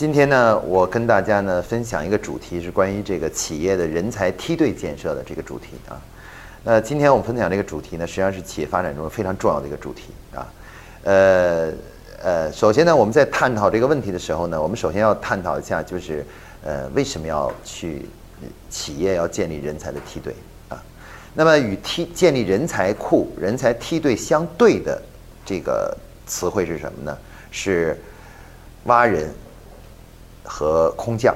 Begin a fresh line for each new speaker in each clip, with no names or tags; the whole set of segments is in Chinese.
今天呢，我跟大家呢分享一个主题，是关于这个企业的人才梯队建设的这个主题啊。那今天我们分享这个主题呢，实际上是企业发展中非常重要的一个主题啊。呃呃，首先呢，我们在探讨这个问题的时候呢，我们首先要探讨一下，就是呃为什么要去企业要建立人才的梯队啊？那么与梯建立人才库、人才梯队相对的这个词汇是什么呢？是挖人。和空降，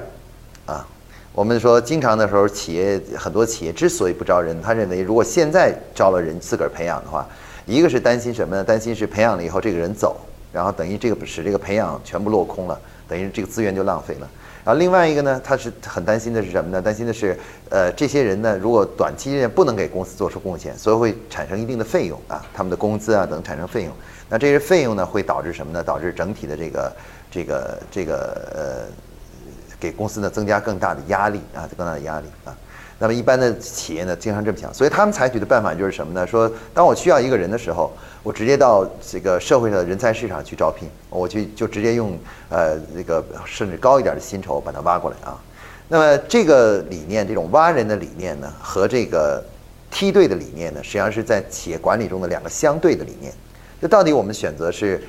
啊，我们说经常的时候，企业很多企业之所以不招人，他认为如果现在招了人自个儿培养的话，一个是担心什么呢？担心是培养了以后这个人走，然后等于这个使这个培养全部落空了，等于这个资源就浪费了。然后另外一个呢，他是很担心的是什么呢？担心的是，呃，这些人呢，如果短期内不能给公司做出贡献，所以会产生一定的费用啊，他们的工资啊等产生费用。那这些费用呢，会导致什么呢？导致整体的这个这个这个呃。给公司呢增加更大的压力啊，更大的压力啊。那么一般的企业呢，经常这么想，所以他们采取的办法就是什么呢？说当我需要一个人的时候，我直接到这个社会上的人才市场去招聘，我去就直接用呃这个甚至高一点的薪酬把它挖过来啊。那么这个理念，这种挖人的理念呢，和这个梯队的理念呢，实际上是在企业管理中的两个相对的理念。就到底我们选择是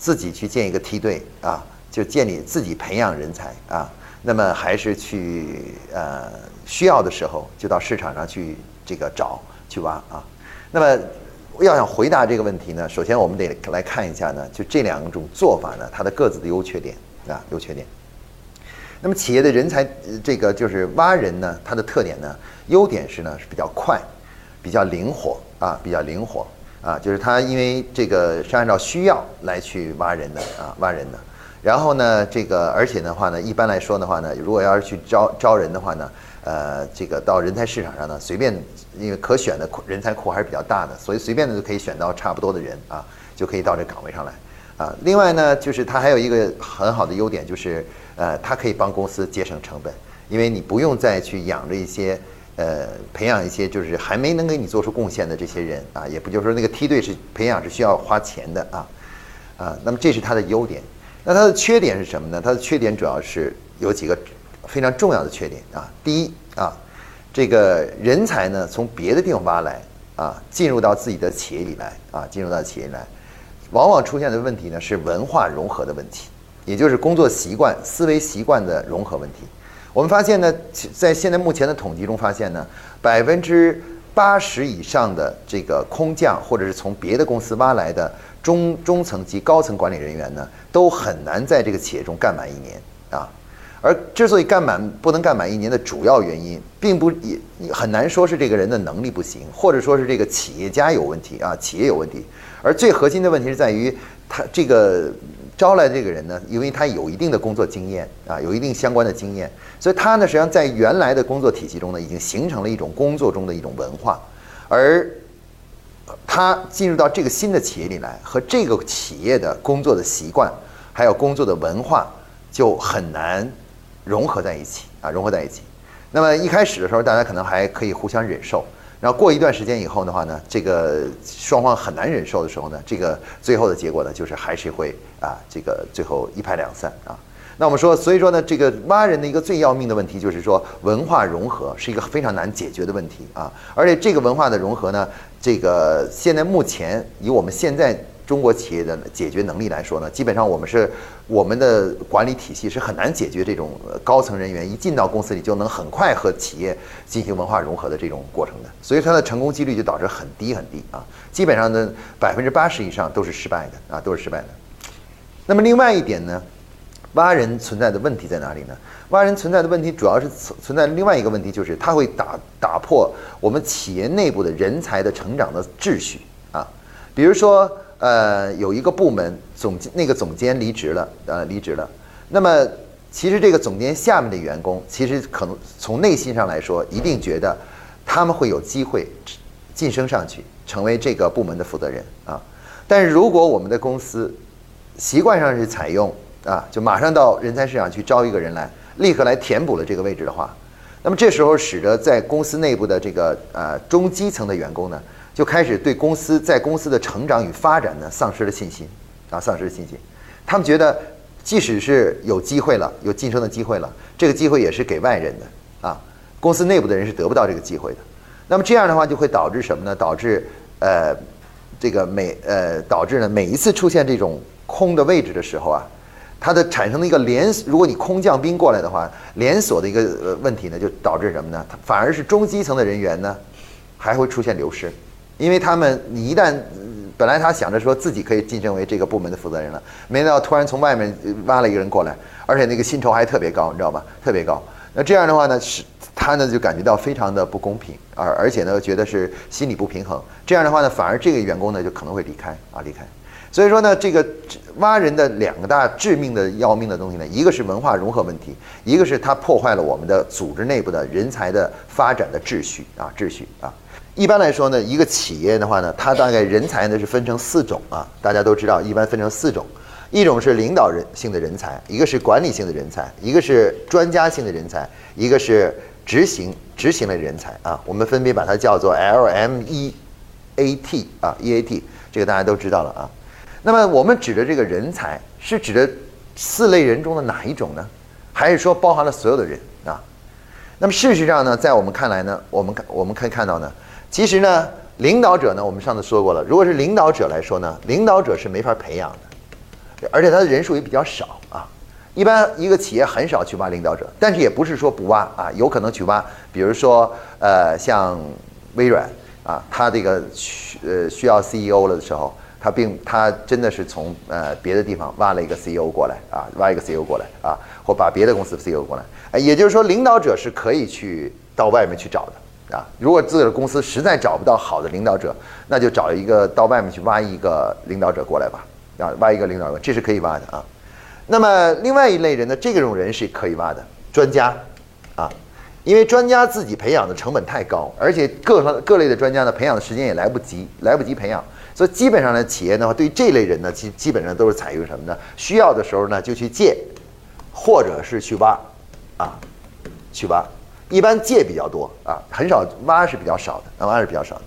自己去建一个梯队啊，就建立自己培养人才啊。那么还是去呃需要的时候就到市场上去这个找去挖啊。那么要想回答这个问题呢，首先我们得来看一下呢，就这两种做法呢，它的各自的优缺点啊，优缺点。那么企业的人才这个就是挖人呢，它的特点呢，优点是呢是比较快，比较灵活啊，比较灵活啊，就是它因为这个是按照需要来去挖人的啊，挖人的。然后呢，这个而且的话呢，一般来说的话呢，如果要是去招招人的话呢，呃，这个到人才市场上呢，随便因为可选的人才库还是比较大的，所以随便的就可以选到差不多的人啊，就可以到这岗位上来啊。另外呢，就是它还有一个很好的优点，就是呃，它可以帮公司节省成本，因为你不用再去养着一些呃培养一些就是还没能给你做出贡献的这些人啊，也不就是说那个梯队是培养是需要花钱的啊啊。那么这是它的优点。那它的缺点是什么呢？它的缺点主要是有几个非常重要的缺点啊。第一啊，这个人才呢从别的地方挖来啊，进入到自己的企业里来啊，进入到企业里来，往往出现的问题呢是文化融合的问题，也就是工作习惯、思维习惯的融合问题。我们发现呢，在现在目前的统计中发现呢，百分之八十以上的这个空降或者是从别的公司挖来的。中中层及高层管理人员呢，都很难在这个企业中干满一年啊。而之所以干满不能干满一年的主要原因，并不也很难说是这个人的能力不行，或者说是这个企业家有问题啊，企业有问题。而最核心的问题是在于，他这个招来这个人呢，因为他有一定的工作经验啊，有一定相关的经验，所以他呢，实际上在原来的工作体系中呢，已经形成了一种工作中的一种文化，而。他进入到这个新的企业里来，和这个企业的工作的习惯，还有工作的文化，就很难融合在一起啊，融合在一起。那么一开始的时候，大家可能还可以互相忍受，然后过一段时间以后的话呢，这个双方很难忍受的时候呢，这个最后的结果呢，就是还是会啊，这个最后一拍两散啊。那我们说，所以说呢，这个挖人的一个最要命的问题，就是说文化融合是一个非常难解决的问题啊。而且这个文化的融合呢，这个现在目前以我们现在中国企业的解决能力来说呢，基本上我们是我们的管理体系是很难解决这种高层人员一进到公司里就能很快和企业进行文化融合的这种过程的。所以它的成功几率就导致很低很低啊，基本上呢百分之八十以上都是失败的啊，都是失败的。那么另外一点呢？挖人存在的问题在哪里呢？挖人存在的问题主要是存存在另外一个问题，就是它会打打破我们企业内部的人才的成长的秩序啊。比如说，呃，有一个部门总那个总监离职了，呃，离职了。那么，其实这个总监下面的员工，其实可能从内心上来说，一定觉得他们会有机会晋升上去，成为这个部门的负责人啊。但是如果我们的公司习惯上是采用啊，就马上到人才市场去招一个人来，立刻来填补了这个位置的话，那么这时候使得在公司内部的这个呃中基层的员工呢，就开始对公司在公司的成长与发展呢丧失了信心，啊，丧失了信心。他们觉得即使是有机会了，有晋升的机会了，这个机会也是给外人的啊，公司内部的人是得不到这个机会的。那么这样的话就会导致什么呢？导致呃，这个每呃导致呢每一次出现这种空的位置的时候啊，它的产生的一个连，如果你空降兵过来的话，连锁的一个呃问题呢，就导致什么呢？反而是中基层的人员呢，还会出现流失，因为他们你一旦。本来他想着说自己可以晋升为这个部门的负责人了，没想到突然从外面挖了一个人过来，而且那个薪酬还特别高，你知道吧？特别高。那这样的话呢，是他呢就感觉到非常的不公平，而而且呢觉得是心理不平衡。这样的话呢，反而这个员工呢就可能会离开啊离开。所以说呢，这个挖人的两个大致命的要命的东西呢，一个是文化融合问题，一个是它破坏了我们的组织内部的人才的发展的秩序啊秩序啊。一般来说呢，一个企业的话呢，它大概人才呢是分成四种啊，大家都知道，一般分成四种，一种是领导人性的人才，一个是管理性的人才，一个是专家性的人才，一个是执行执行类人才啊，我们分别把它叫做 L M E A T 啊 E A T，这个大家都知道了啊。那么我们指的这个人才是指的四类人中的哪一种呢？还是说包含了所有的人啊？那么事实上呢，在我们看来呢，我们看我们可以看到呢。其实呢，领导者呢，我们上次说过了。如果是领导者来说呢，领导者是没法培养的，而且他的人数也比较少啊。一般一个企业很少去挖领导者，但是也不是说不挖啊，有可能去挖。比如说，呃，像微软啊，他这个需呃需要 CEO 了的时候，他并他真的是从呃别的地方挖了一个 CEO 过来啊，挖一个 CEO 过来啊，或把别的公司 CEO 过来。哎，也就是说，领导者是可以去到外面去找的。啊，如果自己的公司实在找不到好的领导者，那就找一个到外面去挖一个领导者过来吧。啊，挖一个领导者，这是可以挖的啊。那么另外一类人呢，这种人是可以挖的，专家，啊，因为专家自己培养的成本太高，而且各方各类的专家呢，培养的时间也来不及，来不及培养，所以基本上呢，企业的话对这类人呢，其基本上都是采用什么呢？需要的时候呢，就去借，或者是去挖，啊，去挖。一般借比较多啊，很少挖是比较少的，挖是比较少的。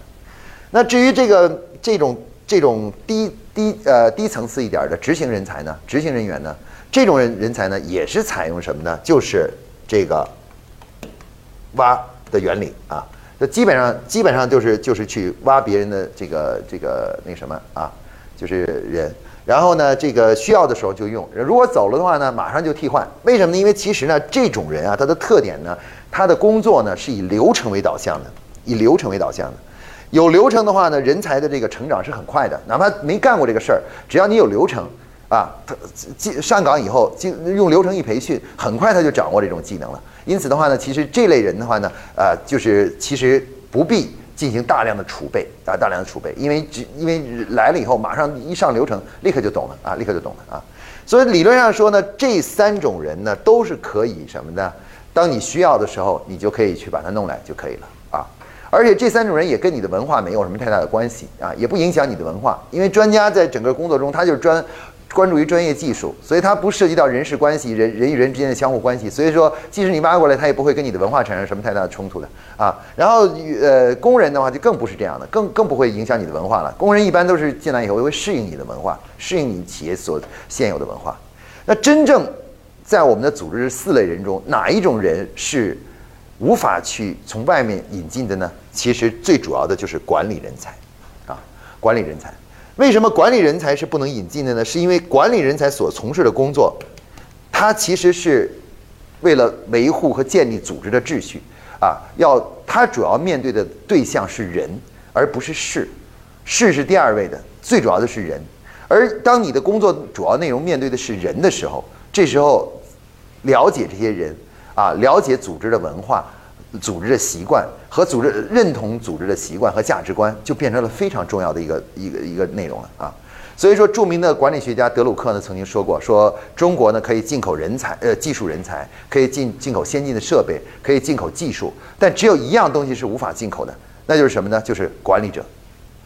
那至于这个这种这种低低呃低层次一点的执行人才呢，执行人员呢，这种人人才呢也是采用什么呢？就是这个挖的原理啊，就基本上基本上就是就是去挖别人的这个这个那什么啊，就是人。然后呢，这个需要的时候就用，如果走了的话呢，马上就替换。为什么呢？因为其实呢，这种人啊，他的特点呢。他的工作呢是以流程为导向的，以流程为导向的。有流程的话呢，人才的这个成长是很快的。哪怕没干过这个事儿，只要你有流程啊，他进上岗以后，进用流程一培训，很快他就掌握这种技能了。因此的话呢，其实这类人的话呢，呃，就是其实不必进行大量的储备啊，大量的储备，因为只因为来了以后，马上一上流程，立刻就懂了啊，立刻就懂了啊。所以理论上说呢，这三种人呢，都是可以什么呢？当你需要的时候，你就可以去把它弄来就可以了啊！而且这三种人也跟你的文化没有什么太大的关系啊，也不影响你的文化，因为专家在整个工作中他就是专关注于专业技术，所以它不涉及到人事关系、人人与人之间的相互关系，所以说即使你挖过来，他也不会跟你的文化产生什么太大的冲突的啊。然后呃，工人的话就更不是这样的，更更不会影响你的文化了。工人一般都是进来以后会适应你的文化，适应你企业所现有的文化。那真正。在我们的组织四类人中，哪一种人是无法去从外面引进的呢？其实最主要的就是管理人才，啊，管理人才。为什么管理人才是不能引进的呢？是因为管理人才所从事的工作，他其实是为了维护和建立组织的秩序，啊，要他主要面对的对象是人，而不是事，事是第二位的，最主要的是人。而当你的工作主要内容面对的是人的时候，这时候。了解这些人啊，了解组织的文化、组织的习惯和组织认同组织的习惯和价值观，就变成了非常重要的一个一个一个内容了啊。所以说，著名的管理学家德鲁克呢曾经说过，说中国呢可以进口人才，呃，技术人才可以进进口先进的设备，可以进口技术，但只有一样东西是无法进口的，那就是什么呢？就是管理者。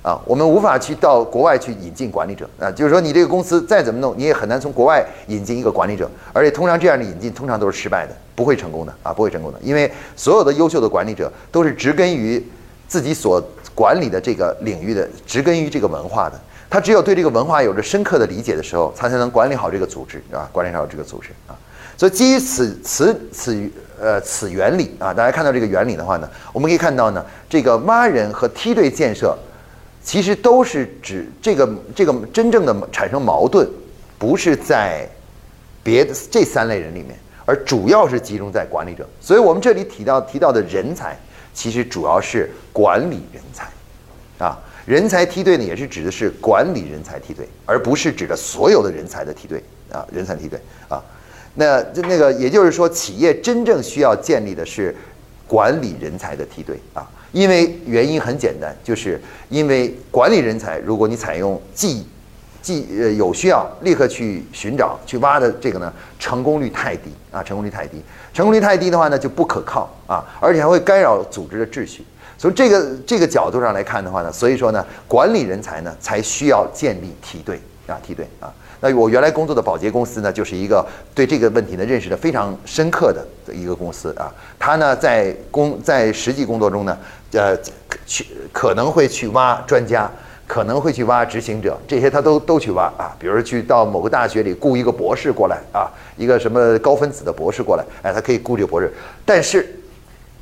啊，我们无法去到国外去引进管理者。啊，就是说你这个公司再怎么弄，你也很难从国外引进一个管理者，而且通常这样的引进通常都是失败的，不会成功的啊，不会成功的，因为所有的优秀的管理者都是植根于自己所管理的这个领域的，植根于这个文化的，他只有对这个文化有着深刻的理解的时候，他才能管理好这个组织啊，管理好这个组织啊。所以基于此此此呃此原理啊，大家看到这个原理的话呢，我们可以看到呢，这个挖人和梯队建设，其实都是指这个这个真正的产生矛盾，不是在别的这三类人里面，而主要是集中在管理者。所以我们这里提到提到的人才，其实主要是管理人才啊。人才梯队呢，也是指的是管理人才梯队，而不是指的所有的人才的梯队啊，人才梯队啊。那那个也就是说，企业真正需要建立的是管理人才的梯队啊，因为原因很简单，就是因为管理人才，如果你采用既既呃有需要立刻去寻找去挖的这个呢，成功率太低啊，成功率太低，成功率太低的话呢，就不可靠啊，而且还会干扰组织的秩序。从这个这个角度上来看的话呢，所以说呢，管理人才呢才需要建立梯队啊，梯队啊。那我原来工作的保洁公司呢，就是一个对这个问题呢认识的非常深刻的一个公司啊。他呢在工在实际工作中呢，呃，去可能会去挖专家，可能会去挖执行者，这些他都都去挖啊。比如去到某个大学里雇一个博士过来啊，一个什么高分子的博士过来，哎，他可以雇这个博士，但是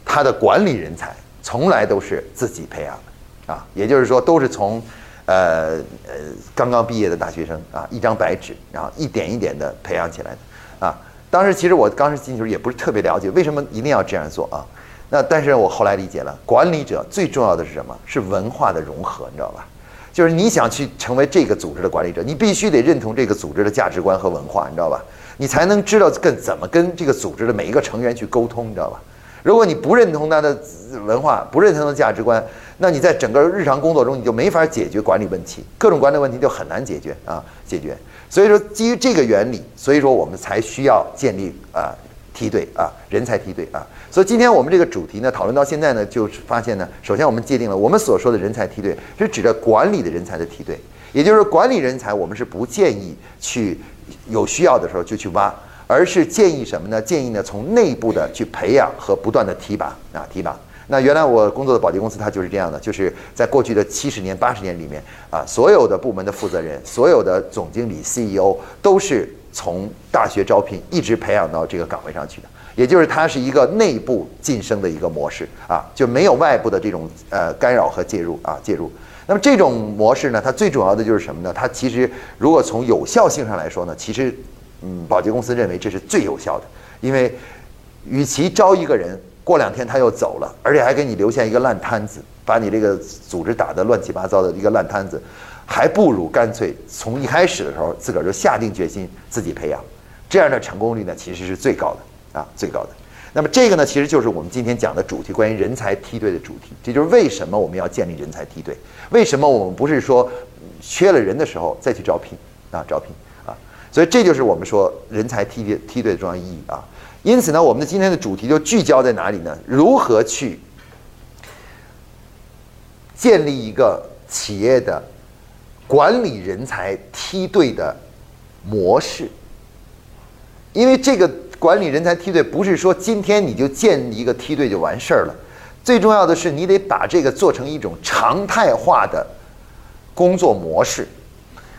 他的管理人才。从来都是自己培养的，啊，也就是说都是从，呃呃刚刚毕业的大学生啊，一张白纸，然后一点一点的培养起来的，啊，当时其实我当时进去也不是特别了解为什么一定要这样做啊，那但是我后来理解了，管理者最重要的是什么？是文化的融合，你知道吧？就是你想去成为这个组织的管理者，你必须得认同这个组织的价值观和文化，你知道吧？你才能知道跟怎么跟这个组织的每一个成员去沟通，你知道吧？如果你不认同他的文化，不认同他的价值观，那你在整个日常工作中你就没法解决管理问题，各种管理问题就很难解决啊，解决。所以说，基于这个原理，所以说我们才需要建立啊梯队啊人才梯队啊。所以今天我们这个主题呢，讨论到现在呢，就是发现呢，首先我们界定了我们所说的人才梯队是指的管理的人才的梯队，也就是管理人才，我们是不建议去有需要的时候就去挖。而是建议什么呢？建议呢，从内部的去培养和不断的提拔啊，提拔。那原来我工作的保洁公司，它就是这样的，就是在过去的七十年、八十年里面啊，所有的部门的负责人、所有的总经理、CEO 都是从大学招聘一直培养到这个岗位上去的，也就是它是一个内部晋升的一个模式啊，就没有外部的这种呃干扰和介入啊，介入。那么这种模式呢，它最主要的就是什么呢？它其实如果从有效性上来说呢，其实。嗯，保洁公司认为这是最有效的，因为与其招一个人过两天他又走了，而且还给你留下一个烂摊子，把你这个组织打得乱七八糟的一个烂摊子，还不如干脆从一开始的时候自个儿就下定决心自己培养，这样的成功率呢其实是最高的啊，最高的。那么这个呢，其实就是我们今天讲的主题，关于人才梯队的主题。这就是为什么我们要建立人才梯队，为什么我们不是说缺了人的时候再去招聘啊，招聘。所以这就是我们说人才梯队梯队的重要意义啊。因此呢，我们的今天的主题就聚焦在哪里呢？如何去建立一个企业的管理人才梯队的模式？因为这个管理人才梯队不是说今天你就建一个梯队就完事儿了，最重要的是你得把这个做成一种常态化的工作模式。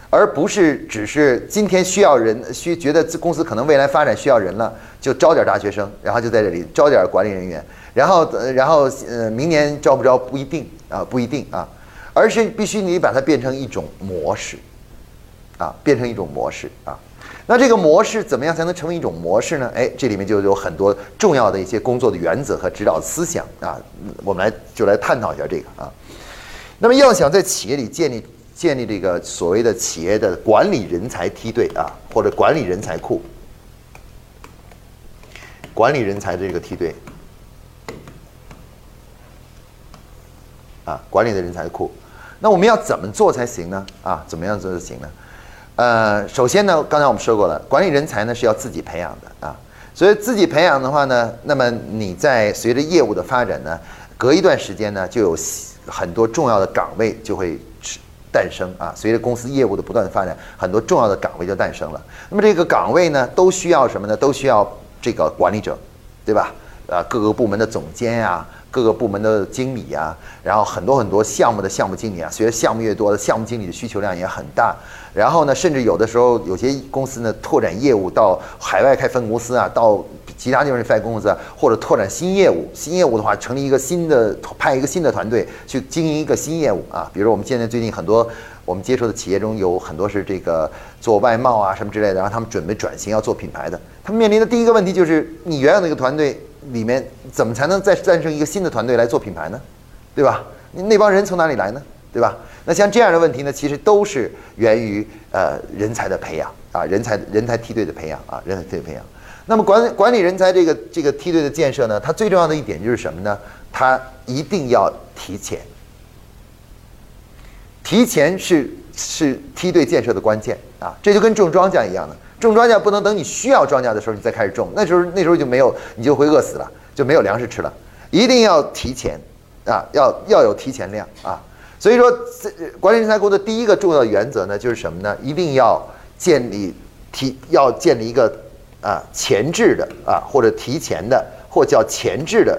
而不是只是今天需要人，需觉得公司可能未来发展需要人了，就招点大学生，然后就在这里招点管理人员，然后呃然后呃明年招不招不一定啊不一定啊，而是必须你把它变成一种模式，啊变成一种模式啊，那这个模式怎么样才能成为一种模式呢？哎，这里面就有很多重要的一些工作的原则和指导思想啊，我们来就来探讨一下这个啊，那么要想在企业里建立。建立这个所谓的企业的管理人才梯队啊，或者管理人才库，管理人才的这个梯队啊，管理的人才库，那我们要怎么做才行呢？啊，怎么样做才行呢？呃，首先呢，刚才我们说过了，管理人才呢是要自己培养的啊，所以自己培养的话呢，那么你在随着业务的发展呢，隔一段时间呢，就有很多重要的岗位就会。诞生啊！随着公司业务的不断的发展，很多重要的岗位就诞生了。那么这个岗位呢，都需要什么呢？都需要这个管理者，对吧？啊，各个部门的总监呀，各个部门的经理啊，然后很多很多项目的项目经理啊，随着项目越多，项目经理的需求量也很大。然后呢，甚至有的时候有些公司呢拓展业务到海外开分公司啊，到其他地方开分公司，啊，或者拓展新业务。新业务的话，成立一个新的派一个新的团队去经营一个新业务啊。比如我们现在最近很多我们接触的企业中有很多是这个做外贸啊什么之类的，然后他们准备转型要做品牌的，他们面临的第一个问题就是你原有那个团队里面怎么才能再诞生一个新的团队来做品牌呢？对吧？你那帮人从哪里来呢？对吧？那像这样的问题呢，其实都是源于呃人才的培养啊，人才人才梯队的培养啊，人才梯队培养。那么管管理人才这个这个梯队的建设呢，它最重要的一点就是什么呢？它一定要提前，提前是是梯队建设的关键啊。这就跟种庄稼一样的，种庄稼不能等你需要庄稼的时候你再开始种，那时候那时候就没有你就会饿死了，就没有粮食吃了。一定要提前啊，要要有提前量啊。所以说，这管理人才库的第一个重要原则呢，就是什么呢？一定要建立提，要建立一个啊前置的啊或者提前的或叫前置的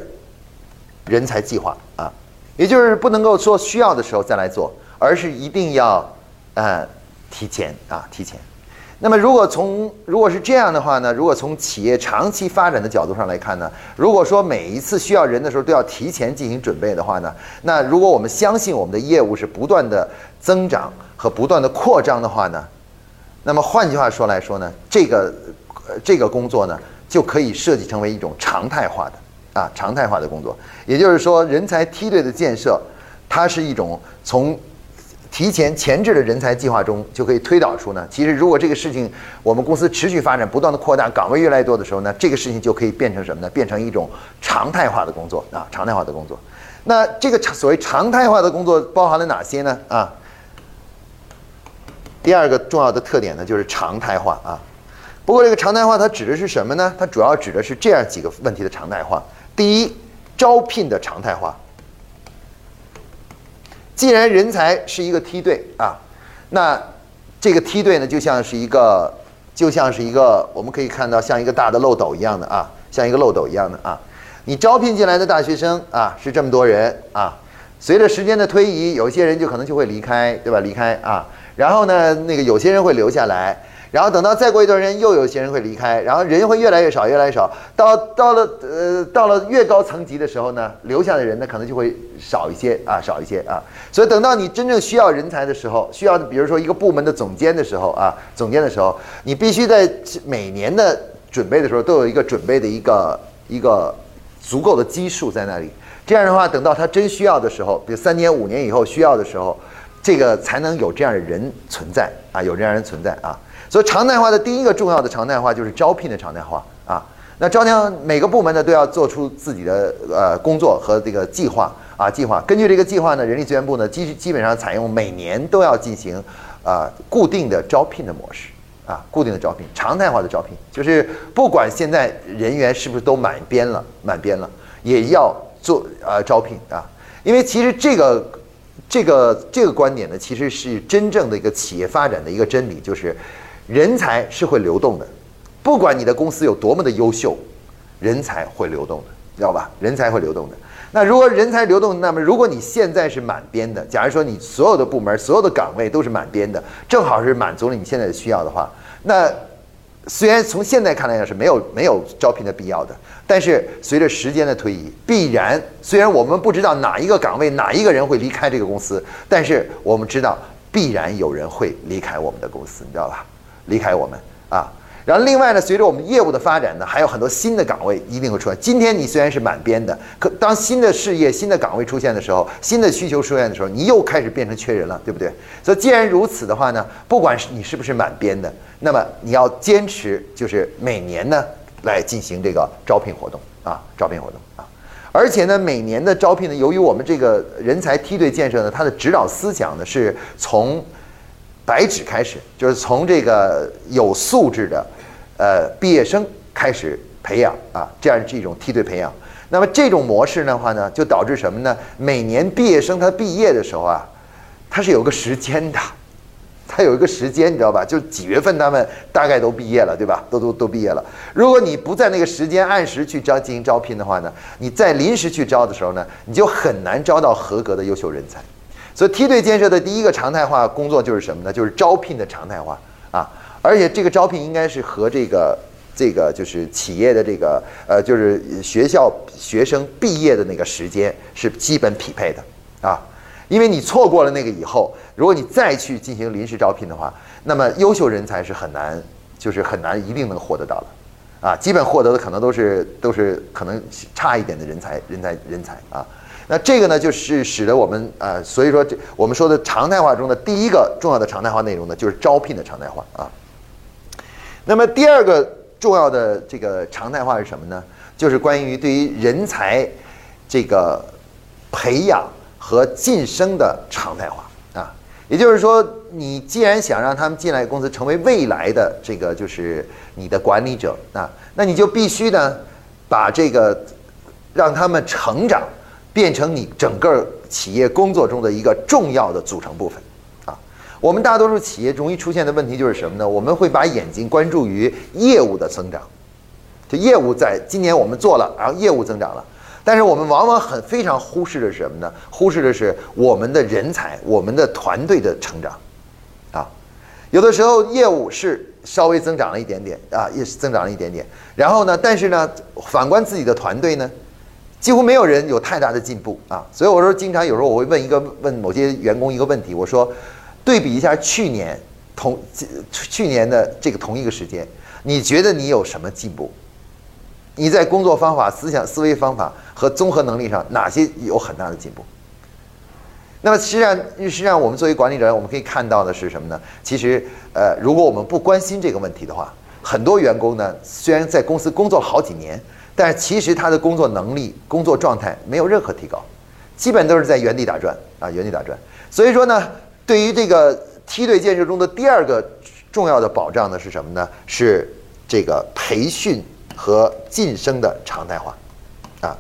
人才计划啊，也就是不能够说需要的时候再来做，而是一定要呃提前啊提前。那么，如果从如果是这样的话呢？如果从企业长期发展的角度上来看呢？如果说每一次需要人的时候都要提前进行准备的话呢？那如果我们相信我们的业务是不断的增长和不断的扩张的话呢？那么换句话说来说呢？这个呃这个工作呢就可以设计成为一种常态化的啊常态化的工作。也就是说，人才梯队的建设，它是一种从。提前前置的人才计划中，就可以推导出呢。其实，如果这个事情我们公司持续发展、不断的扩大，岗位越来越多的时候呢，这个事情就可以变成什么呢？变成一种常态化的工作啊，常态化的工作。那这个所谓常态化的工作包含了哪些呢？啊，第二个重要的特点呢，就是常态化啊。不过，这个常态化它指的是什么呢？它主要指的是这样几个问题的常态化。第一，招聘的常态化。既然人才是一个梯队啊，那这个梯队呢，就像是一个，就像是一个，我们可以看到像一个大的漏斗一样的啊，像一个漏斗一样的啊。你招聘进来的大学生啊，是这么多人啊。随着时间的推移，有些人就可能就会离开，对吧？离开啊，然后呢，那个有些人会留下来。然后等到再过一段时间，又有些人会离开，然后人会越来越少，越来越少。到到了呃，到了越高层级的时候呢，留下的人呢可能就会少一些啊，少一些啊。所以等到你真正需要人才的时候，需要比如说一个部门的总监的时候啊，总监的时候，你必须在每年的准备的时候都有一个准备的一个一个足够的基数在那里。这样的话，等到他真需要的时候，比如三年五年以后需要的时候，这个才能有这样的人存在啊，有这样人存在啊。所以常态化的第一个重要的常态化就是招聘的常态化啊。那招聘每个部门呢都要做出自己的呃工作和这个计划啊计划。根据这个计划呢，人力资源部呢基基本上采用每年都要进行啊固定的招聘的模式啊固定的招聘常态化的招聘，就是不管现在人员是不是都满编了满编了，也要做呃招聘啊。因为其实这个这个这个观点呢，其实是真正的一个企业发展的一个真理，就是。人才是会流动的，不管你的公司有多么的优秀，人才会流动的，知道吧？人才会流动的。那如果人才流动，那么如果你现在是满编的，假如说你所有的部门、所有的岗位都是满编的，正好是满足了你现在的需要的话，那虽然从现在看来是没有没有招聘的必要的，但是随着时间的推移，必然虽然我们不知道哪一个岗位哪一个人会离开这个公司，但是我们知道必然有人会离开我们的公司，你知道吧？离开我们啊，然后另外呢，随着我们业务的发展呢，还有很多新的岗位一定会出来。今天你虽然是满编的，可当新的事业、新的岗位出现的时候，新的需求出现的时候，你又开始变成缺人了，对不对？所以既然如此的话呢，不管是你是不是满编的，那么你要坚持就是每年呢来进行这个招聘活动啊，招聘活动啊，而且呢，每年的招聘呢，由于我们这个人才梯队建设呢，它的指导思想呢是从。白纸开始，就是从这个有素质的，呃，毕业生开始培养啊，这样是一种梯队培养。那么这种模式的话呢，就导致什么呢？每年毕业生他毕业的时候啊，他是有个时间的，他有一个时间，你知道吧？就几月份他们大概都毕业了，对吧？都都都毕业了。如果你不在那个时间按时去招进行招聘的话呢，你在临时去招的时候呢，你就很难招到合格的优秀人才。所以梯队建设的第一个常态化工作就是什么呢？就是招聘的常态化啊，而且这个招聘应该是和这个。这个就是企业的这个呃，就是学校学生毕业的那个时间是基本匹配的啊，因为你错过了那个以后，如果你再去进行临时招聘的话，那么优秀人才是很难，就是很难一定能获得到的啊，基本获得的可能都是都是可能差一点的人才人才人才啊，那这个呢就是使得我们呃，所以说这我们说的常态化中的第一个重要的常态化内容呢，就是招聘的常态化啊，那么第二个。重要的这个常态化是什么呢？就是关于对于人才这个培养和晋升的常态化啊。也就是说，你既然想让他们进来公司成为未来的这个就是你的管理者啊，那你就必须呢把这个让他们成长变成你整个企业工作中的一个重要的组成部分。啊我们大多数企业容易出现的问题就是什么呢？我们会把眼睛关注于业务的增长，就业务在今年我们做了，然后业务增长了，但是我们往往很非常忽视的是什么呢？忽视的是我们的人才、我们的团队的成长，啊，有的时候业务是稍微增长了一点点啊，也是增长了一点点，然后呢，但是呢，反观自己的团队呢，几乎没有人有太大的进步啊，所以我说经常有时候我会问一个问某些员工一个问题，我说。对比一下去年同去年的这个同一个时间，你觉得你有什么进步？你在工作方法、思想、思维方法和综合能力上哪些有很大的进步？那么实际上，实际上我们作为管理者，我们可以看到的是什么呢？其实，呃，如果我们不关心这个问题的话，很多员工呢，虽然在公司工作了好几年，但其实他的工作能力、工作状态没有任何提高，基本都是在原地打转啊，原地打转。所以说呢。对于这个梯队建设中的第二个重要的保障呢，是什么呢？是这个培训和晋升的常态化，啊，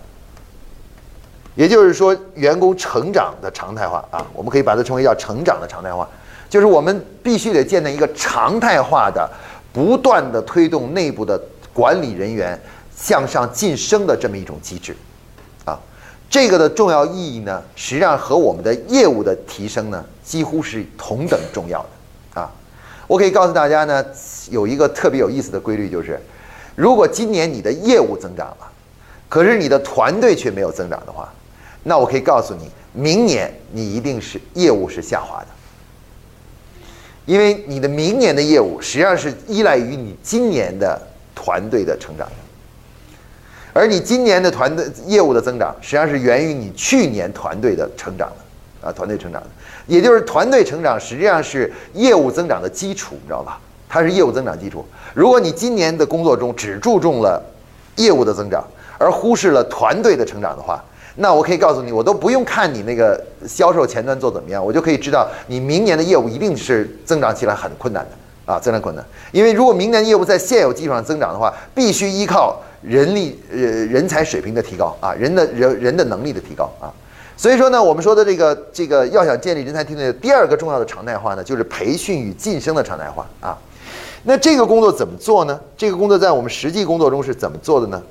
也就是说员工成长的常态化啊，我们可以把它称为叫成长的常态化，就是我们必须得建立一个常态化的、不断的推动内部的管理人员向上晋升的这么一种机制。啊这个的重要意义呢，实际上和我们的业务的提升呢，几乎是同等重要的啊。我可以告诉大家呢，有一个特别有意思的规律，就是如果今年你的业务增长了，可是你的团队却没有增长的话，那我可以告诉你，明年你一定是业务是下滑的，因为你的明年的业务实际上是依赖于你今年的团队的成长。而你今年的团队业务的增长，实际上是源于你去年团队的成长的，啊，团队成长的，也就是团队成长实际上是业务增长的基础，你知道吧？它是业务增长基础。如果你今年的工作中只注重了业务的增长，而忽视了团队的成长的话，那我可以告诉你，我都不用看你那个销售前端做怎么样，我就可以知道你明年的业务一定是增长起来很困难的啊，增长困难。因为如果明年业务在现有基础上增长的话，必须依靠。人力呃人才水平的提高啊，人的人人的能力的提高啊，所以说呢，我们说的这个这个要想建立人才梯队的第二个重要的常态化呢，就是培训与晋升的常态化啊。那这个工作怎么做呢？这个工作在我们实际工作中是怎么做的呢？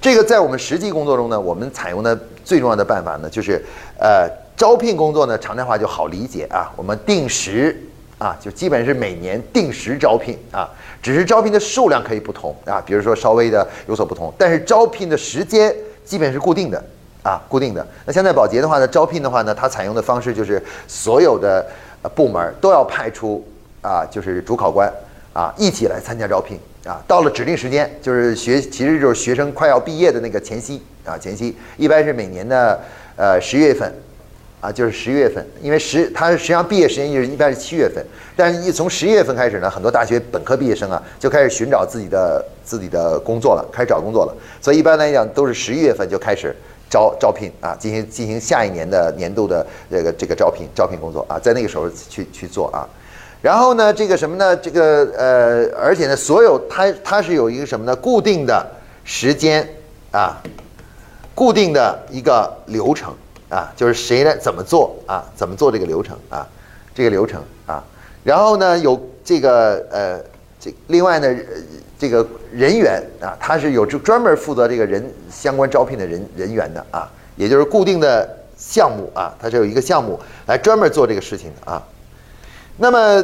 这个在我们实际工作中呢，我们采用的最重要的办法呢，就是呃招聘工作呢常态化就好理解啊，我们定时啊，就基本是每年定时招聘啊。只是招聘的数量可以不同啊，比如说稍微的有所不同，但是招聘的时间基本是固定的啊，固定的。那现在保洁的话呢，招聘的话呢，它采用的方式就是所有的部门都要派出啊，就是主考官啊，一起来参加招聘啊。到了指定时间，就是学，其实就是学生快要毕业的那个前夕啊，前夕一般是每年的呃十月份。啊，就是十一月份，因为十，他实际上毕业时间是一般是七月份，但是一从十一月份开始呢，很多大学本科毕业生啊就开始寻找自己的自己的工作了，开始找工作了，所以一般来讲都是十一月份就开始招招聘啊，进行进行下一年的年度的这个这个招聘招聘工作啊，在那个时候去去做啊，然后呢，这个什么呢？这个呃，而且呢，所有它它是有一个什么呢？固定的时间啊，固定的一个流程。啊，就是谁来怎么做啊，怎么做这个流程啊，这个流程啊，然后呢有这个呃这另外呢这个人员啊，他是有专门负责这个人相关招聘的人人员的啊，也就是固定的项目啊，他是有一个项目来专门做这个事情的啊。那么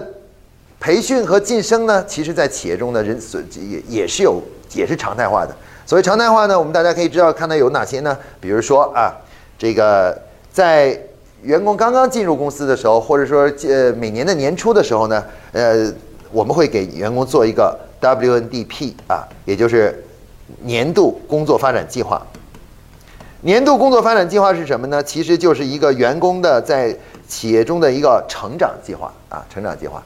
培训和晋升呢，其实在企业中呢，人所也也是有也是常态化的。所谓常态化呢，我们大家可以知道看到有哪些呢？比如说啊，这个在员工刚刚进入公司的时候，或者说呃每年的年初的时候呢，呃，我们会给员工做一个 WNDP 啊，也就是年度工作发展计划。年度工作发展计划是什么呢？其实就是一个员工的在企业中的一个成长计划啊，成长计划，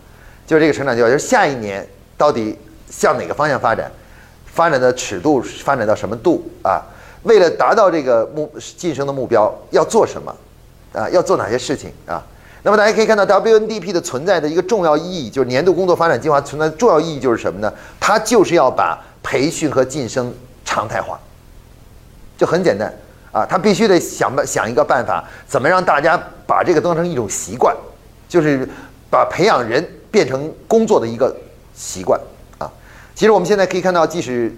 就是这个成长计划，就是下一年到底向哪个方向发展。发展的尺度发展到什么度啊？为了达到这个目晋升的目标，要做什么啊？要做哪些事情啊？那么大家可以看到，WNDP 的存在的一个重要意义，就是年度工作发展计划存在重要意义就是什么呢？它就是要把培训和晋升常态化，就很简单啊，他必须得想办想一个办法，怎么让大家把这个当成一种习惯，就是把培养人变成工作的一个习惯啊。其实我们现在可以看到，即使，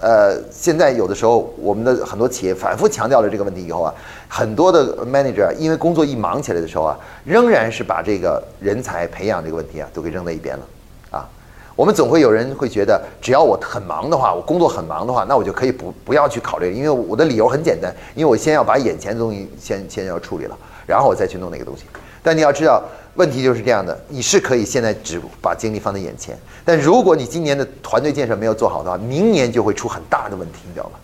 呃，现在有的时候我们的很多企业反复强调了这个问题以后啊，很多的 manager 因为工作一忙起来的时候啊，仍然是把这个人才培养这个问题啊都给扔在一边了，啊，我们总会有人会觉得，只要我很忙的话，我工作很忙的话，那我就可以不不要去考虑，因为我的理由很简单，因为我先要把眼前的东西先先要处理了，然后我再去弄那个东西。但你要知道。问题就是这样的，你是可以现在只把精力放在眼前，但如果你今年的团队建设没有做好的话，明年就会出很大的问题，你知道吗？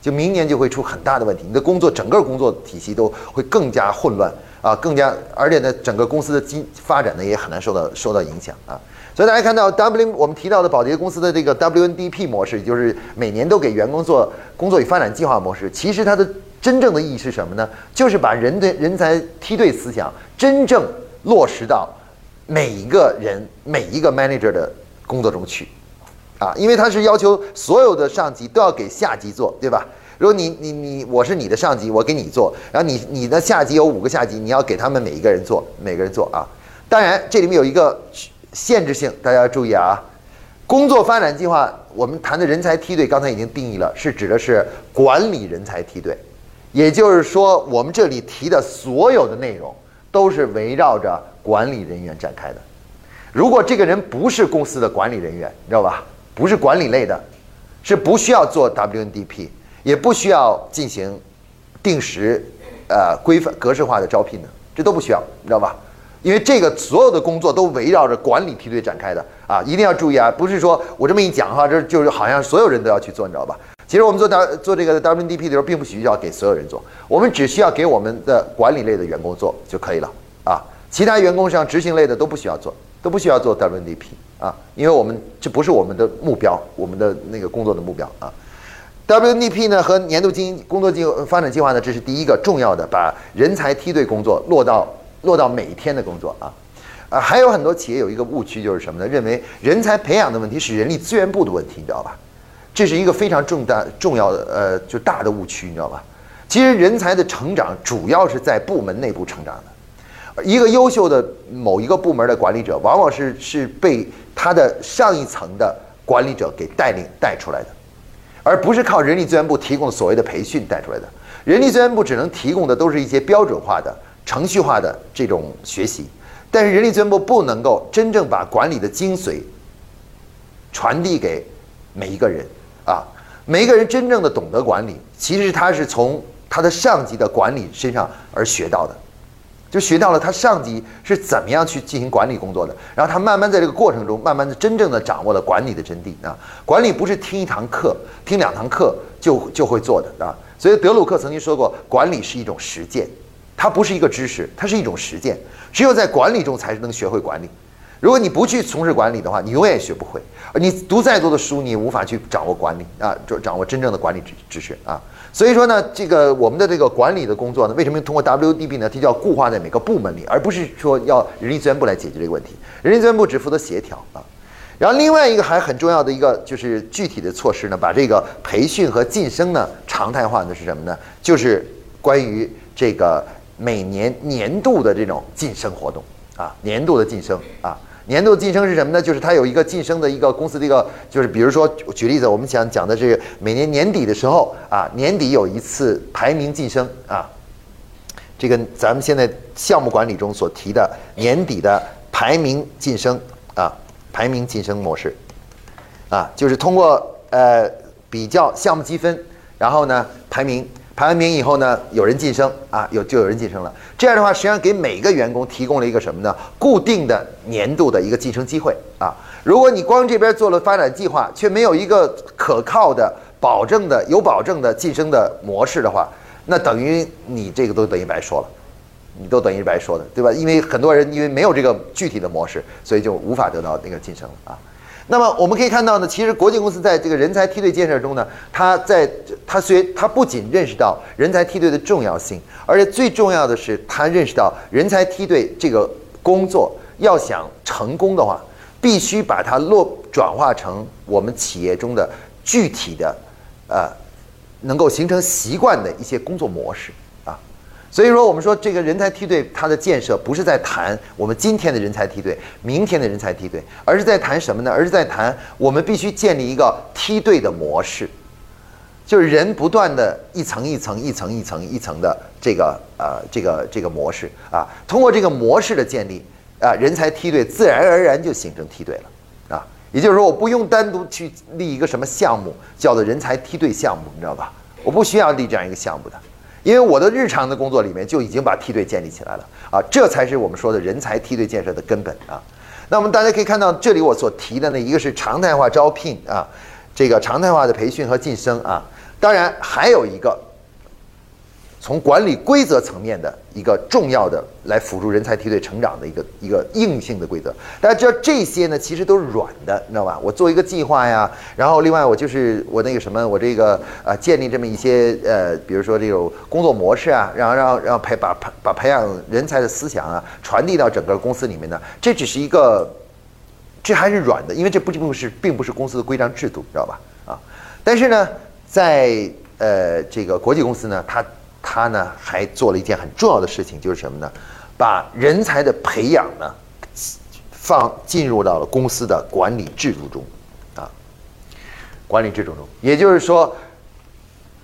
就明年就会出很大的问题，你的工作整个工作体系都会更加混乱啊，更加，而且呢，整个公司的经发展呢也很难受到受到影响啊。所以大家看到 W 我们提到的宝洁公司的这个 WNDP 模式，就是每年都给员工做工作与发展计划模式，其实它的真正的意义是什么呢？就是把人的人才梯队思想真正。落实到每一个人、每一个 manager 的工作中去，啊，因为他是要求所有的上级都要给下级做，对吧？如果你、你、你，我是你的上级，我给你做，然后你、你的下级有五个下级，你要给他们每一个人做，每个人做啊。当然，这里面有一个限制性，大家要注意啊。工作发展计划，我们谈的人才梯队，刚才已经定义了，是指的是管理人才梯队，也就是说，我们这里提的所有的内容。都是围绕着管理人员展开的。如果这个人不是公司的管理人员，你知道吧？不是管理类的，是不需要做 WNDP，也不需要进行定时、呃规范、格式化的招聘的，这都不需要，你知道吧？因为这个所有的工作都围绕着管理梯队展开的啊！一定要注意啊！不是说我这么一讲哈，这就是好像所有人都要去做，你知道吧？其实我们做 W 做这个 WDP 的时候，并不需要给所有人做，我们只需要给我们的管理类的员工做就可以了啊。其他员工像执行类的都不需要做，都不需要做 WDP 啊，因为我们这不是我们的目标，我们的那个工作的目标啊。WDP 呢和年度经营工作计发展计划呢，这是第一个重要的，把人才梯队工作落到落到每一天的工作啊。啊，还有很多企业有一个误区就是什么呢？认为人才培养的问题是人力资源部的问题，你知道吧？这是一个非常重大、重要的，呃，就大的误区，你知道吧？其实人才的成长主要是在部门内部成长的。一个优秀的某一个部门的管理者，往往是是被他的上一层的管理者给带领带出来的，而不是靠人力资源部提供所谓的培训带出来的。人力资源部只能提供的都是一些标准化的、程序化的这种学习，但是人力资源部不能够真正把管理的精髓传递给每一个人。啊，每一个人真正的懂得管理，其实他是从他的上级的管理身上而学到的，就学到了他上级是怎么样去进行管理工作的，然后他慢慢在这个过程中，慢慢的真正的掌握了管理的真谛啊。管理不是听一堂课、听两堂课就就会做的啊。所以德鲁克曾经说过，管理是一种实践，它不是一个知识，它是一种实践。只有在管理中才能学会管理。如果你不去从事管理的话，你永远也学不会。你读再多的书，你也无法去掌握管理啊，就掌握真正的管理知知识啊。所以说呢，这个我们的这个管理的工作呢，为什么通过 WDB 呢？它就要固化在每个部门里，而不是说要人力资源部来解决这个问题。人力资源部只负责协调啊。然后另外一个还很重要的一个就是具体的措施呢，把这个培训和晋升呢常态化的是什么呢？就是关于这个每年年度的这种晋升活动啊，年度的晋升啊，年度晋升是什么呢？就是它有一个晋升的一个公司的一个，就是比如说举例子，我们想讲的是每年年底的时候啊，年底有一次排名晋升啊，这个咱们现在项目管理中所提的年底的排名晋升啊，排名晋升模式啊，就是通过呃比较项目积分，然后呢排名。排完名以后呢，有人晋升啊，有就有人晋升了。这样的话，实际上给每个员工提供了一个什么呢？固定的年度的一个晋升机会啊。如果你光这边做了发展计划，却没有一个可靠的、保证的、有保证的晋升的模式的话，那等于你这个都等于白说了，你都等于白说的，对吧？因为很多人因为没有这个具体的模式，所以就无法得到那个晋升啊。那么我们可以看到呢，其实国际公司在这个人才梯队建设中呢，它在它虽它不仅认识到人才梯队的重要性，而且最重要的是，它认识到人才梯队这个工作要想成功的话，必须把它落转化成我们企业中的具体的，呃，能够形成习惯的一些工作模式。所以说，我们说这个人才梯队它的建设不是在谈我们今天的人才梯队、明天的人才梯队，而是在谈什么呢？而是在谈我们必须建立一个梯队的模式，就是人不断的一层一层、一层一层、一层的这个呃这个这个模式啊。通过这个模式的建立啊，人才梯队自然而然就形成梯队了啊。也就是说，我不用单独去立一个什么项目叫做人才梯队项目，你知道吧？我不需要立这样一个项目的。因为我的日常的工作里面就已经把梯队建立起来了啊，这才是我们说的人才梯队建设的根本啊。那我们大家可以看到，这里我所提的呢，一个是常态化招聘啊，这个常态化的培训和晋升啊，当然还有一个。从管理规则层面的一个重要的来辅助人才梯队成长的一个一个硬性的规则，大家知道这些呢，其实都是软的，你知道吧？我做一个计划呀，然后另外我就是我那个什么，我这个呃建立这么一些呃，比如说这种工作模式啊，然后让让培把培把培养人才的思想啊传递到整个公司里面呢，这只是一个，这还是软的，因为这不并不是并不是公司的规章制度，知道吧？啊，但是呢，在呃这个国际公司呢，它他呢还做了一件很重要的事情，就是什么呢？把人才的培养呢放进入到了公司的管理制度中，啊，管理制度中，也就是说，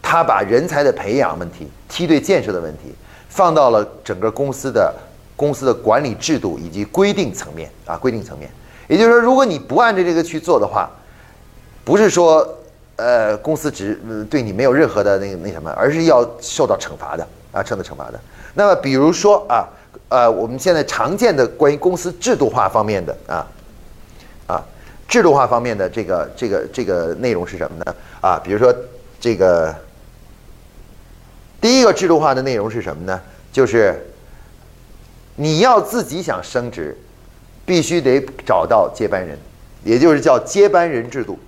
他把人才的培养问题、梯队建设的问题放到了整个公司的公司的管理制度以及规定层面啊，规定层面。也就是说，如果你不按照这个去做的话，不是说。呃，公司只对你没有任何的那那什么，而是要受到惩罚的啊，受到惩罚的。那么，比如说啊，呃，我们现在常见的关于公司制度化方面的啊，啊，制度化方面的这个这个这个内容是什么呢？啊，比如说这个第一个制度化的内容是什么呢？就是你要自己想升职，必须得找到接班人，也就是叫接班人制度。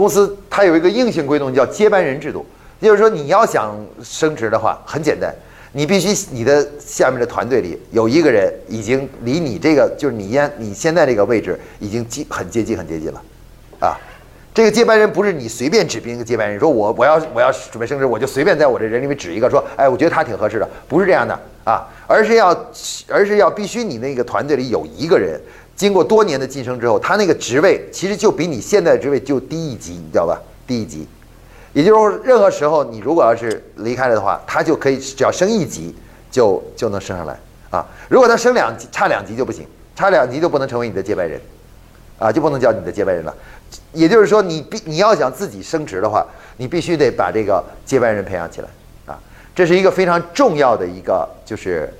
公司它有一个硬性规定，叫接班人制度。也就是说，你要想升职的话，很简单，你必须你的下面的团队里有一个人已经离你这个就是你现你现在这个位置已经接很接近很接近了，啊，这个接班人不是你随便指定一个接班人，说我我要我要准备升职，我就随便在我这人里面指一个，说哎，我觉得他挺合适的，不是这样的啊。而是要，而是要必须你那个团队里有一个人，经过多年的晋升之后，他那个职位其实就比你现在职位就低一级，你知道吧？低一级，也就是说，任何时候你如果要是离开了的话，他就可以只要升一级就就能升上来啊。如果他升两级，差两级就不行，差两级就不能成为你的接班人，啊，就不能叫你的接班人了。也就是说，你必你要想自己升职的话，你必须得把这个接班人培养起来啊。这是一个非常重要的一个就是。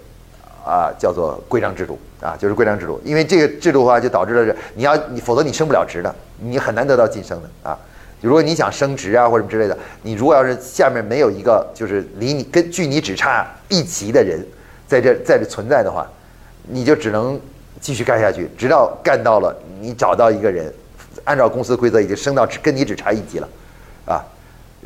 啊，叫做规章制度啊，就是规章制度。因为这个制度的话，就导致了是你要你，否则你升不了职的，你很难得到晋升的啊。如果你想升职啊或者什么之类的，你如果要是下面没有一个就是离你跟距你只差一级的人在这在这存在的话，你就只能继续干下去，直到干到了你找到一个人，按照公司的规则已经升到只跟你只差一级了，啊。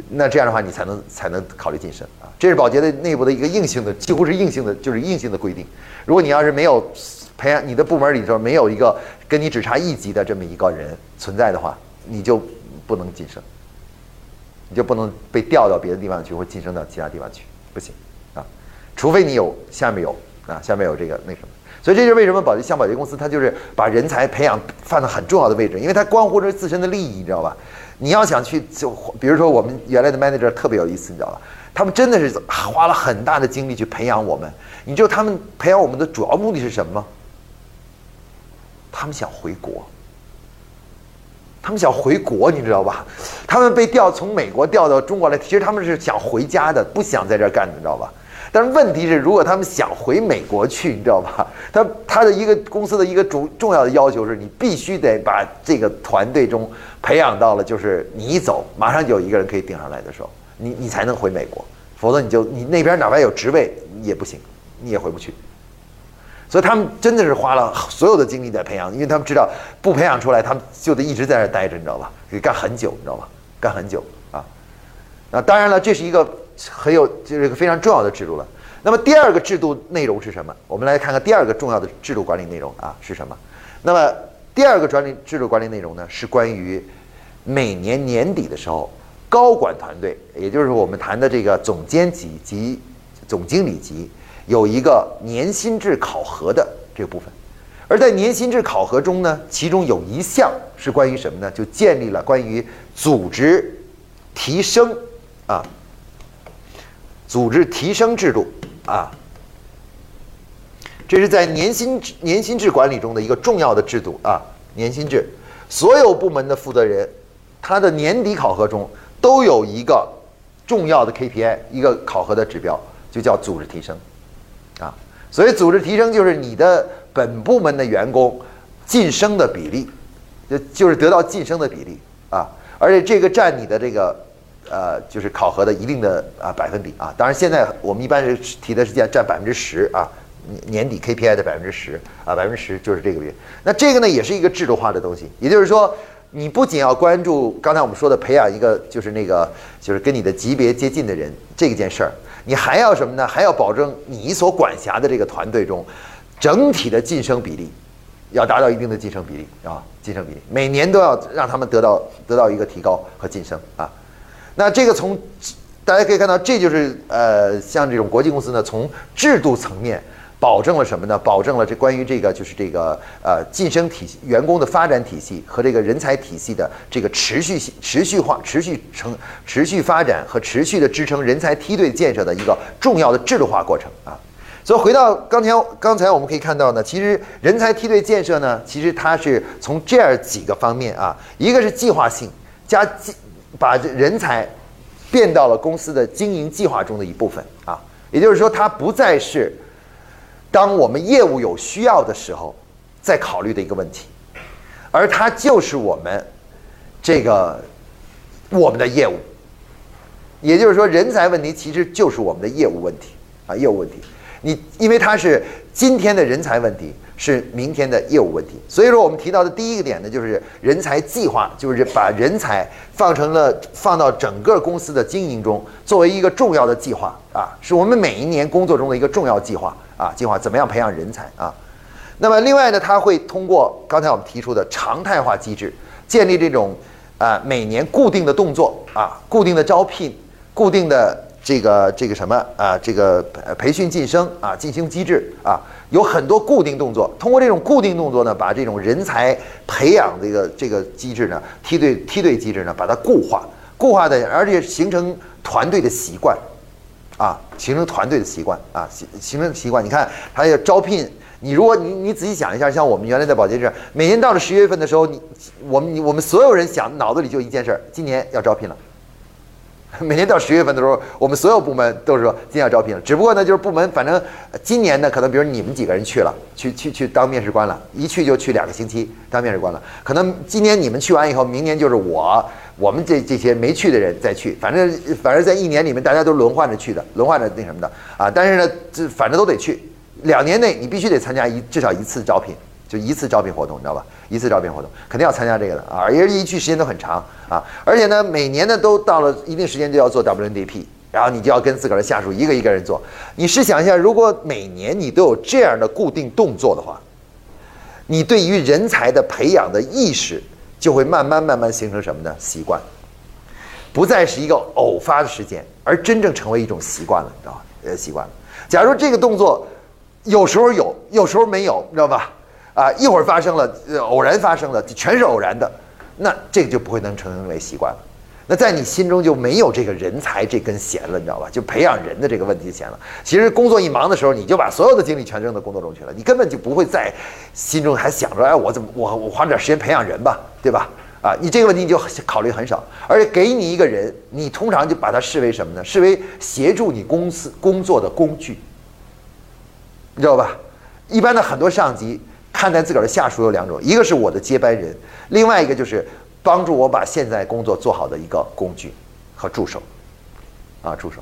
那这样的话，你才能才能考虑晋升啊！这是保洁的内部的一个硬性的，几乎是硬性的，就是硬性的规定。如果你要是没有培养你的部门里头没有一个跟你只差一级的这么一个人存在的话，你就不能晋升你就不能被调到别的地方去，或晋升到其他地方去，不行啊，除非你有下面有啊，下面有这个那什么。所以这就是为什么保洁像保洁公司，它就是把人才培养放在很重要的位置，因为它关乎着自身的利益，你知道吧？你要想去就，比如说我们原来的 manager 特别有意思，你知道吧？他们真的是花了很大的精力去培养我们。你知道他们培养我们的主要目的是什么吗？他们想回国。他们想回国，你知道吧？他们被调从美国调到中国来，其实他们是想回家的，不想在这儿干的，你知道吧？但是问题是，如果他们想回美国去，你知道吧？他他的一个公司的一个重重要的要求是，你必须得把这个团队中培养到了，就是你一走，马上就有一个人可以顶上来的时候，你你才能回美国，否则你就你那边哪怕有职位也不行，你也回不去。所以他们真的是花了所有的精力在培养，因为他们知道不培养出来，他们就得一直在那待着，你知道吧？得干很久，你知道吧？干很久啊！那当然了，这是一个很有，就是一个非常重要的制度了。那么第二个制度内容是什么？我们来看看第二个重要的制度管理内容啊是什么？那么第二个管理制度管理内容呢，是关于每年年底的时候，高管团队，也就是我们谈的这个总监级及总经理级。有一个年薪制考核的这个部分，而在年薪制考核中呢，其中有一项是关于什么呢？就建立了关于组织提升啊，组织提升制度啊，这是在年薪年薪制管理中的一个重要的制度啊。年薪制，所有部门的负责人，他的年底考核中都有一个重要的 KPI，一个考核的指标，就叫组织提升。啊，所以组织提升就是你的本部门的员工晋升的比例，就就是得到晋升的比例啊，而且这个占你的这个呃就是考核的一定的啊百分比啊。当然现在我们一般是提的是占占百分之十啊，年底 KPI 的百分之十啊，百分之十就是这个月。那这个呢也是一个制度化的东西，也就是说你不仅要关注刚才我们说的培养一个就是那个就是跟你的级别接近的人这件事儿。你还要什么呢？还要保证你所管辖的这个团队中，整体的晋升比例要达到一定的晋升比例啊，晋升比例每年都要让他们得到得到一个提高和晋升啊。那这个从大家可以看到，这就是呃，像这种国际公司呢，从制度层面。保证了什么呢？保证了这关于这个就是这个呃晋升体系、员工的发展体系和这个人才体系的这个持续性、持续化、持续成、持续发展和持续的支撑人才梯队建设的一个重要的制度化过程啊。所以回到刚才，刚才我们可以看到呢，其实人才梯队建设呢，其实它是从这样几个方面啊，一个是计划性加计，把人才变到了公司的经营计划中的一部分啊，也就是说，它不再是。当我们业务有需要的时候，再考虑的一个问题，而它就是我们这个我们的业务，也就是说，人才问题其实就是我们的业务问题啊，业务问题。你因为它是今天的人才问题，是明天的业务问题，所以说我们提到的第一个点呢，就是人才计划，就是把人才放成了放到整个公司的经营中，作为一个重要的计划啊，是我们每一年工作中的一个重要计划。啊，计划怎么样培养人才啊？那么另外呢，他会通过刚才我们提出的常态化机制，建立这种啊每年固定的动作啊，固定的招聘，固定的这个这个什么啊，这个培训晋升啊，晋升机制啊，有很多固定动作。通过这种固定动作呢，把这种人才培养这个这个机制呢，梯队梯队机制呢，把它固化，固化的，而且形成团队的习惯。啊，形成团队的习惯啊，形形成习惯。你看，还有招聘。你如果你你仔细想一下，像我们原来在保洁这，每年到了十月份的时候，你我们我们所有人想脑子里就一件事儿：今年要招聘了。每年到十月份的时候，我们所有部门都是说今年要招聘了。只不过呢，就是部门反正今年呢，可能比如你们几个人去了，去去去当面试官了，一去就去两个星期当面试官了。可能今年你们去完以后，明年就是我。我们这这些没去的人再去，反正反正在一年里面，大家都轮换着去的，轮换着那什么的啊。但是呢，这反正都得去。两年内你必须得参加一至少一次招聘，就一次招聘活动，你知道吧？一次招聘活动肯定要参加这个的啊，而且一去时间都很长啊。而且呢，每年呢都到了一定时间就要做 WNDP，然后你就要跟自个儿的下属一个一个人做。你试想一下，如果每年你都有这样的固定动作的话，你对于人才的培养的意识。就会慢慢慢慢形成什么呢？习惯。不再是一个偶发的事件，而真正成为一种习惯了，你知道吧？呃，习惯了。假如这个动作有时候有，有时候没有，你知道吧？啊，一会儿发生了，偶然发生了，全是偶然的，那这个就不会能成为习惯了。那在你心中就没有这个人才这根弦了，你知道吧？就培养人的这个问题弦了。其实工作一忙的时候，你就把所有的精力全扔到工作中去了，你根本就不会在心中还想着，哎，我怎么我我花点时间培养人吧，对吧？啊，你这个问题你就考虑很少，而且给你一个人，你通常就把它视为什么呢？视为协助你公司工作的工具，你知道吧？一般的很多上级看待自个儿的下属有两种，一个是我的接班人，另外一个就是。帮助我把现在工作做好的一个工具和助手，啊，助手，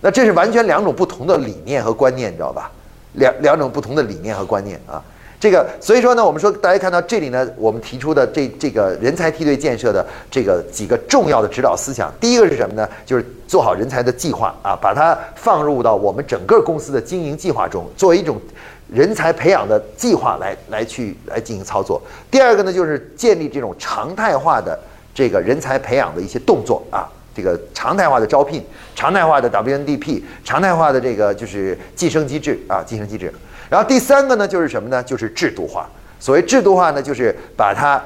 那这是完全两种不同的理念和观念，你知道吧？两两种不同的理念和观念啊，这个所以说呢，我们说大家看到这里呢，我们提出的这这个人才梯队建设的这个几个重要的指导思想，第一个是什么呢？就是做好人才的计划啊，把它放入到我们整个公司的经营计划中，作为一种。人才培养的计划来来去来进行操作。第二个呢，就是建立这种常态化的这个人才培养的一些动作啊，这个常态化的招聘、常态化的 WNDP、常态化的这个就是晋升机制啊，晋升机制。然后第三个呢，就是什么呢？就是制度化。所谓制度化呢，就是把它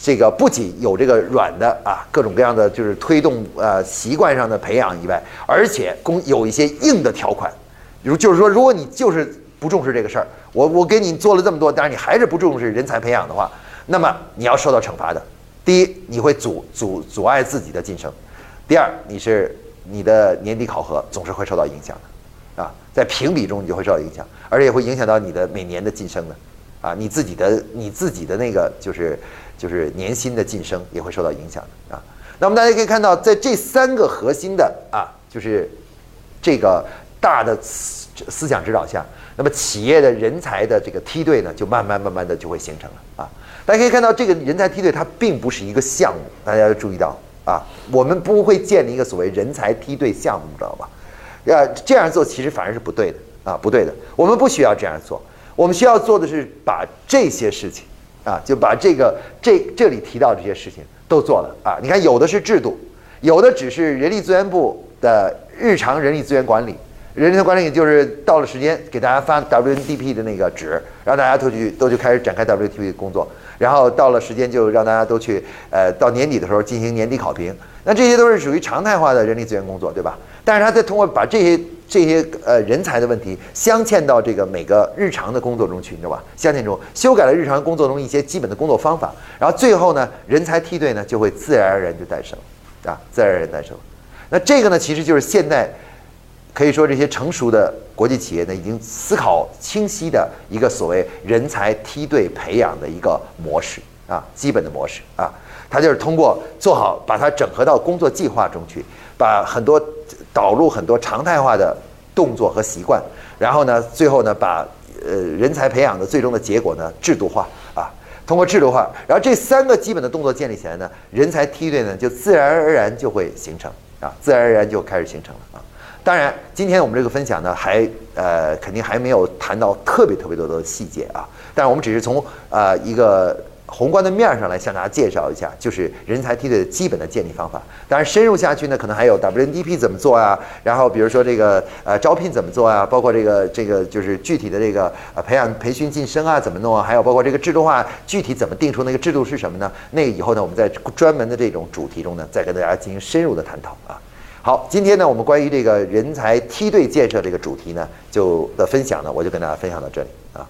这个不仅有这个软的啊，各种各样的就是推动呃习惯上的培养以外，而且公有一些硬的条款，比如就是说，如果你就是。不重视这个事儿，我我给你做了这么多，但是你还是不重视人才培养的话，那么你要受到惩罚的。第一，你会阻阻阻碍自己的晋升；第二，你是你的年底考核总是会受到影响的，啊，在评比中你就会受到影响，而且会影响到你的每年的晋升的，啊，你自己的你自己的那个就是就是年薪的晋升也会受到影响的啊。那么大家可以看到，在这三个核心的啊，就是这个大的思思想指导下。那么企业的人才的这个梯队呢，就慢慢慢慢的就会形成了啊。大家可以看到，这个人才梯队它并不是一个项目，大家要注意到啊，我们不会建立一个所谓人才梯队项目，知道吧？啊，这样做其实反而是不对的啊，不对的。我们不需要这样做，我们需要做的是把这些事情啊，就把这个这这里提到这些事情都做了啊。你看，有的是制度，有的只是人力资源部的日常人力资源管理。人力管理就是到了时间给大家发 WNDP 的那个纸，让大家都去都去开始展开 W T P 的工作，然后到了时间就让大家都去，呃，到年底的时候进行年底考评。那这些都是属于常态化的人力资源工作，对吧？但是他在通过把这些这些呃人才的问题镶嵌到这个每个日常的工作中去，你知道吧？镶嵌中修改了日常工作中一些基本的工作方法，然后最后呢，人才梯队呢就会自然而然就诞生，啊，自然而然诞生。那这个呢，其实就是现代。可以说，这些成熟的国际企业呢，已经思考清晰的一个所谓人才梯队培养的一个模式啊，基本的模式啊，它就是通过做好，把它整合到工作计划中去，把很多导入很多常态化的动作和习惯，然后呢，最后呢，把呃人才培养的最终的结果呢制度化啊，通过制度化，然后这三个基本的动作建立起来呢，人才梯队呢就自然而然就会形成啊，自然而然就开始形成了啊。当然，今天我们这个分享呢，还呃肯定还没有谈到特别特别多的细节啊。但是我们只是从呃一个宏观的面上来向大家介绍一下，就是人才梯队的基本的建立方法。当然，深入下去呢，可能还有 WNDP 怎么做啊？然后比如说这个呃招聘怎么做啊？包括这个这个就是具体的这个呃培养培训晋升啊怎么弄啊？还有包括这个制度化具体怎么定出那个制度是什么呢？那个以后呢，我们在专门的这种主题中呢，再跟大家进行深入的探讨啊。好，今天呢，我们关于这个人才梯队建设这个主题呢，就的分享呢，我就跟大家分享到这里啊。